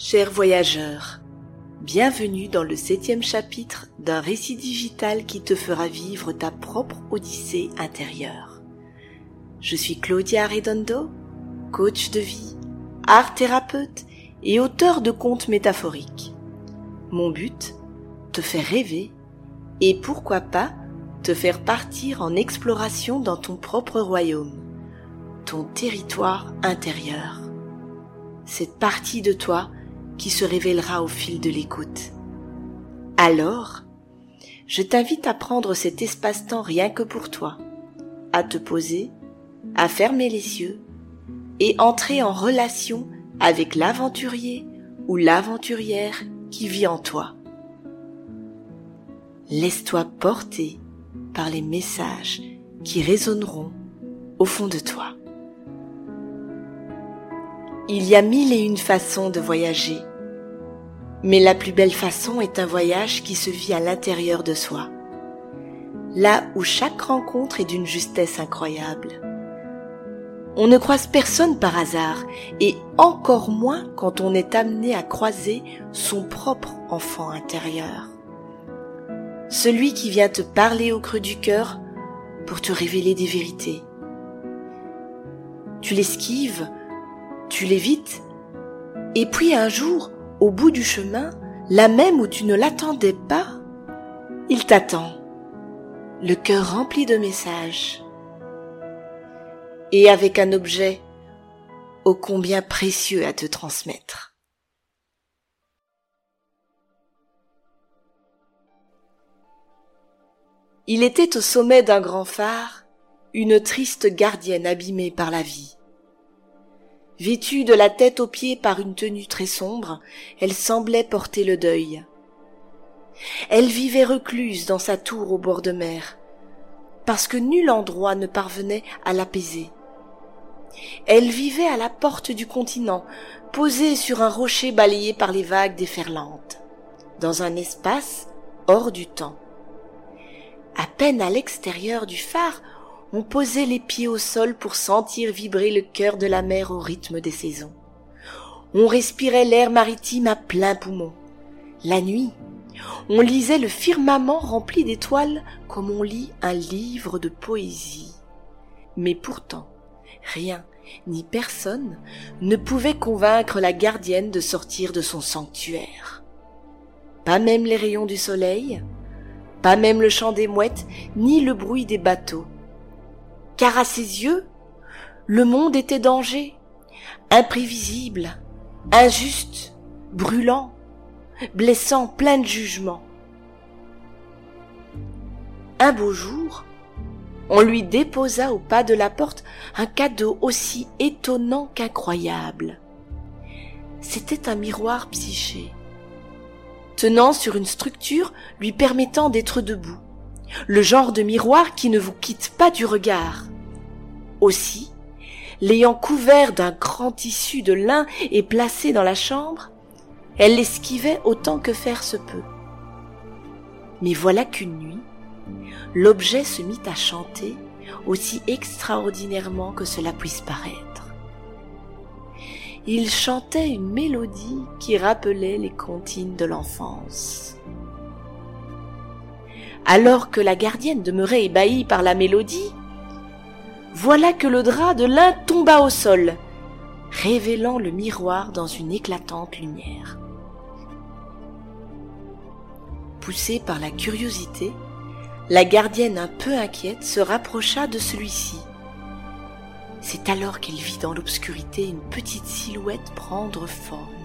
Chers voyageurs, bienvenue dans le septième chapitre d'un récit digital qui te fera vivre ta propre odyssée intérieure. Je suis Claudia Redondo, coach de vie, art thérapeute et auteur de contes métaphoriques. Mon but, te faire rêver et pourquoi pas te faire partir en exploration dans ton propre royaume, ton territoire intérieur. Cette partie de toi qui se révélera au fil de l'écoute. Alors, je t'invite à prendre cet espace-temps rien que pour toi, à te poser, à fermer les yeux et entrer en relation avec l'aventurier ou l'aventurière qui vit en toi. Laisse-toi porter par les messages qui résonneront au fond de toi. Il y a mille et une façons de voyager, mais la plus belle façon est un voyage qui se vit à l'intérieur de soi, là où chaque rencontre est d'une justesse incroyable. On ne croise personne par hasard, et encore moins quand on est amené à croiser son propre enfant intérieur. Celui qui vient te parler au creux du cœur pour te révéler des vérités. Tu l'esquives, tu l'évites, et puis un jour, au bout du chemin, là même où tu ne l'attendais pas, il t'attend, le cœur rempli de messages et avec un objet ô combien précieux à te transmettre. Il était au sommet d'un grand phare une triste gardienne abîmée par la vie. Vêtue de la tête aux pieds par une tenue très sombre, elle semblait porter le deuil. Elle vivait recluse dans sa tour au bord de mer, parce que nul endroit ne parvenait à l'apaiser. Elle vivait à la porte du continent, posée sur un rocher balayé par les vagues déferlantes, dans un espace hors du temps. À peine à l'extérieur du phare, on posait les pieds au sol pour sentir vibrer le cœur de la mer au rythme des saisons. On respirait l'air maritime à plein poumon. La nuit, on lisait le firmament rempli d'étoiles comme on lit un livre de poésie. Mais pourtant, rien ni personne ne pouvait convaincre la gardienne de sortir de son sanctuaire. Pas même les rayons du soleil, pas même le chant des mouettes, ni le bruit des bateaux. Car à ses yeux, le monde était danger, imprévisible, injuste, brûlant, blessant, plein de jugement. Un beau jour, on lui déposa au pas de la porte un cadeau aussi étonnant qu'incroyable. C'était un miroir psyché, tenant sur une structure lui permettant d'être debout, le genre de miroir qui ne vous quitte pas du regard. Aussi, l'ayant couvert d'un grand tissu de lin et placé dans la chambre, elle l'esquivait autant que faire se peut. Mais voilà qu'une nuit, l'objet se mit à chanter aussi extraordinairement que cela puisse paraître. Il chantait une mélodie qui rappelait les comptines de l'enfance. Alors que la gardienne demeurait ébahie par la mélodie, voilà que le drap de lin tomba au sol, révélant le miroir dans une éclatante lumière. Poussée par la curiosité, la gardienne un peu inquiète se rapprocha de celui-ci. C'est alors qu'elle vit dans l'obscurité une petite silhouette prendre forme,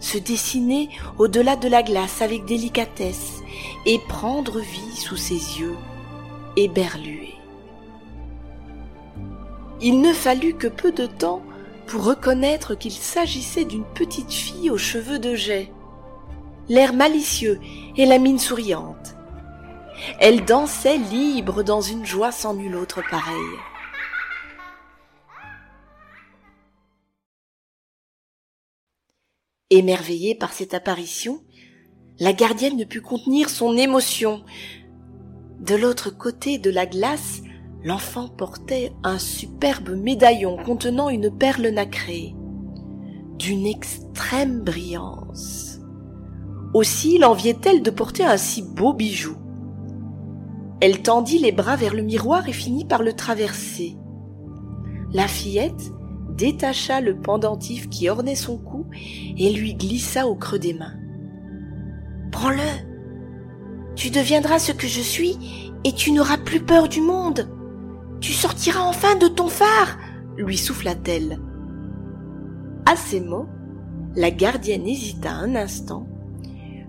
se dessiner au-delà de la glace avec délicatesse et prendre vie sous ses yeux, éberlués. Il ne fallut que peu de temps pour reconnaître qu'il s'agissait d'une petite fille aux cheveux de jet, l'air malicieux et la mine souriante. Elle dansait libre dans une joie sans nulle autre pareille. Émerveillée par cette apparition, la gardienne ne put contenir son émotion. De l'autre côté de la glace, l'enfant portait un superbe médaillon contenant une perle nacrée, d'une extrême brillance. Aussi l'enviait-elle de porter un si beau bijou. Elle tendit les bras vers le miroir et finit par le traverser. La fillette détacha le pendentif qui ornait son cou et lui glissa au creux des mains. Prends-le. Tu deviendras ce que je suis et tu n'auras plus peur du monde. Tu sortiras enfin de ton phare, lui souffla-t-elle. À ces mots, la gardienne hésita un instant,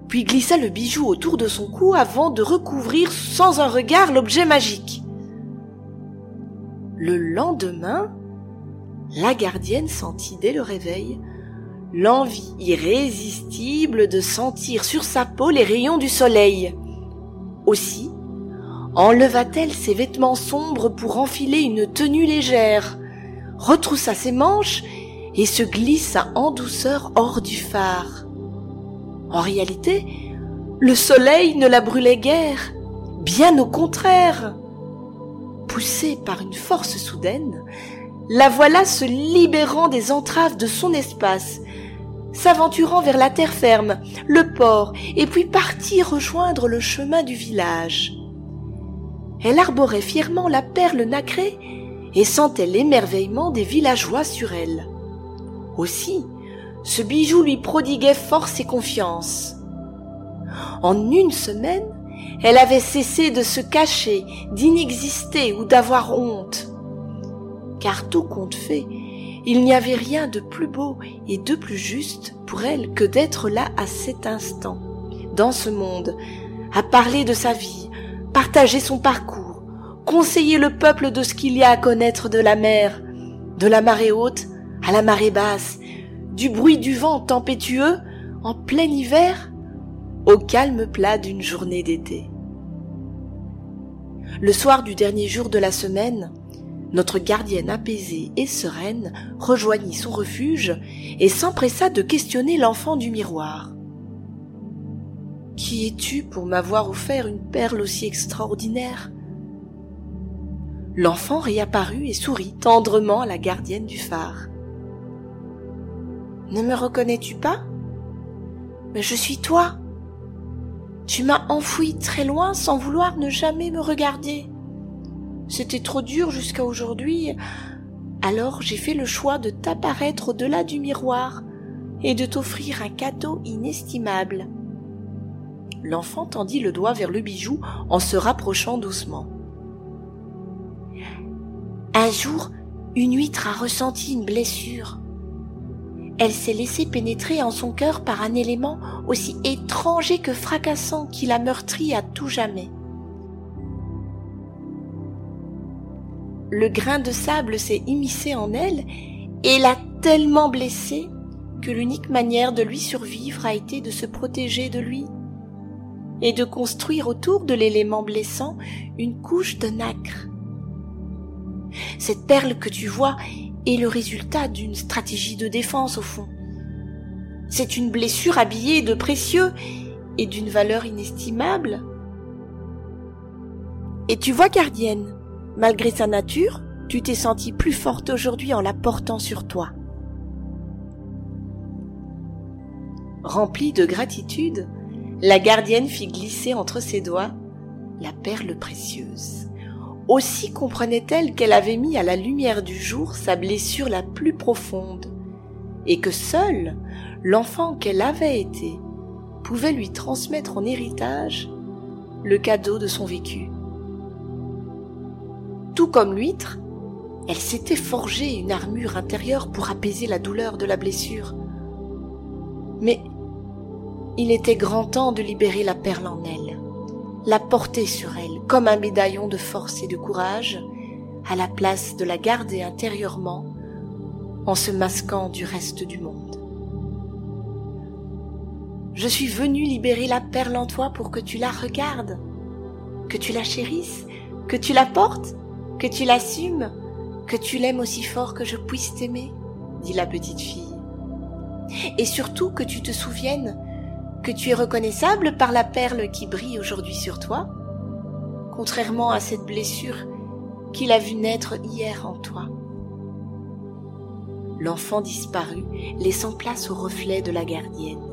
puis glissa le bijou autour de son cou avant de recouvrir sans un regard l'objet magique. Le lendemain, la gardienne sentit dès le réveil l'envie irrésistible de sentir sur sa peau les rayons du soleil. Aussi, enleva-t-elle ses vêtements sombres pour enfiler une tenue légère, retroussa ses manches et se glissa en douceur hors du phare. En réalité, le soleil ne la brûlait guère, bien au contraire. Poussée par une force soudaine, la voilà se libérant des entraves de son espace, s'aventurant vers la terre ferme, le port, et puis partir rejoindre le chemin du village. Elle arborait fièrement la perle nacrée et sentait l'émerveillement des villageois sur elle. Aussi, ce bijou lui prodiguait force et confiance. En une semaine, elle avait cessé de se cacher, d'inexister ou d'avoir honte. Car tout compte fait, il n'y avait rien de plus beau et de plus juste pour elle que d'être là à cet instant, dans ce monde, à parler de sa vie, partager son parcours, conseiller le peuple de ce qu'il y a à connaître de la mer, de la marée haute à la marée basse, du bruit du vent tempétueux en plein hiver au calme plat d'une journée d'été. Le soir du dernier jour de la semaine, notre gardienne apaisée et sereine rejoignit son refuge et s'empressa de questionner l'enfant du miroir. Qui es-tu pour m'avoir offert une perle aussi extraordinaire? L'enfant réapparut et sourit tendrement à la gardienne du phare. Ne me reconnais-tu pas? Mais je suis toi. Tu m'as enfoui très loin sans vouloir ne jamais me regarder. C'était trop dur jusqu'à aujourd'hui. Alors j'ai fait le choix de t'apparaître au-delà du miroir et de t'offrir un cadeau inestimable. L'enfant tendit le doigt vers le bijou en se rapprochant doucement. Un jour, une huître a ressenti une blessure. Elle s'est laissée pénétrer en son cœur par un élément aussi étranger que fracassant qui l'a meurtri à tout jamais. Le grain de sable s'est immiscé en elle et l'a tellement blessée que l'unique manière de lui survivre a été de se protéger de lui et de construire autour de l'élément blessant une couche de nacre. Cette perle que tu vois est le résultat d'une stratégie de défense au fond. C'est une blessure habillée de précieux et d'une valeur inestimable. Et tu vois, gardienne, Malgré sa nature, tu t'es sentie plus forte aujourd'hui en la portant sur toi. Remplie de gratitude, la gardienne fit glisser entre ses doigts la perle précieuse. Aussi comprenait-elle qu'elle avait mis à la lumière du jour sa blessure la plus profonde, et que seul l'enfant qu'elle avait été pouvait lui transmettre en héritage le cadeau de son vécu. Tout comme l'huître, elle s'était forgée une armure intérieure pour apaiser la douleur de la blessure. Mais il était grand temps de libérer la perle en elle, la porter sur elle comme un médaillon de force et de courage, à la place de la garder intérieurement en se masquant du reste du monde. Je suis venue libérer la perle en toi pour que tu la regardes, que tu la chérisses, que tu la portes que tu l'assumes, que tu l'aimes aussi fort que je puisse t'aimer, dit la petite fille. Et surtout que tu te souviennes que tu es reconnaissable par la perle qui brille aujourd'hui sur toi, contrairement à cette blessure qu'il a vu naître hier en toi. l'enfant disparut, laissant place au reflet de la gardienne.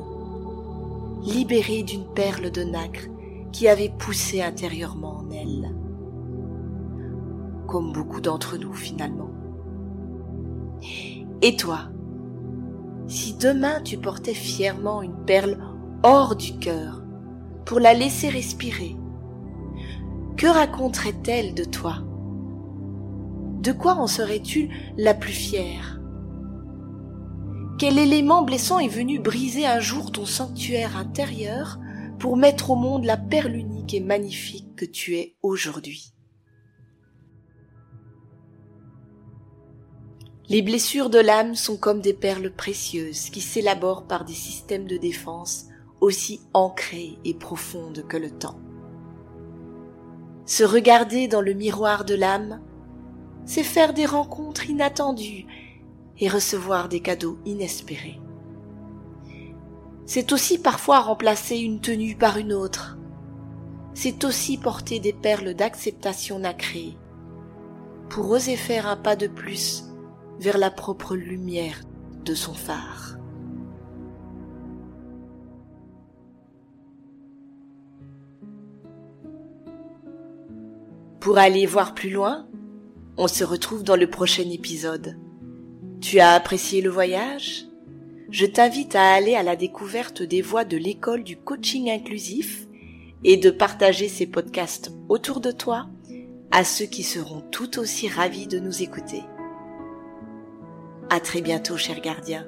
Libérée d'une perle de nacre qui avait poussé intérieurement en elle. Comme beaucoup d'entre nous finalement. Et toi, si demain tu portais fièrement une perle hors du cœur pour la laisser respirer, que raconterait-elle de toi? De quoi en serais-tu la plus fière? Quel élément blessant est venu briser un jour ton sanctuaire intérieur pour mettre au monde la perle unique et magnifique que tu es aujourd'hui? Les blessures de l'âme sont comme des perles précieuses qui s'élaborent par des systèmes de défense aussi ancrées et profondes que le temps. Se regarder dans le miroir de l'âme, c'est faire des rencontres inattendues et recevoir des cadeaux inespérés. C'est aussi parfois remplacer une tenue par une autre. C'est aussi porter des perles d'acceptation nacrée pour oser faire un pas de plus vers la propre lumière de son phare. Pour aller voir plus loin, on se retrouve dans le prochain épisode. Tu as apprécié le voyage? Je t'invite à aller à la découverte des voies de l'école du coaching inclusif et de partager ces podcasts autour de toi à ceux qui seront tout aussi ravis de nous écouter. À très bientôt, cher gardien.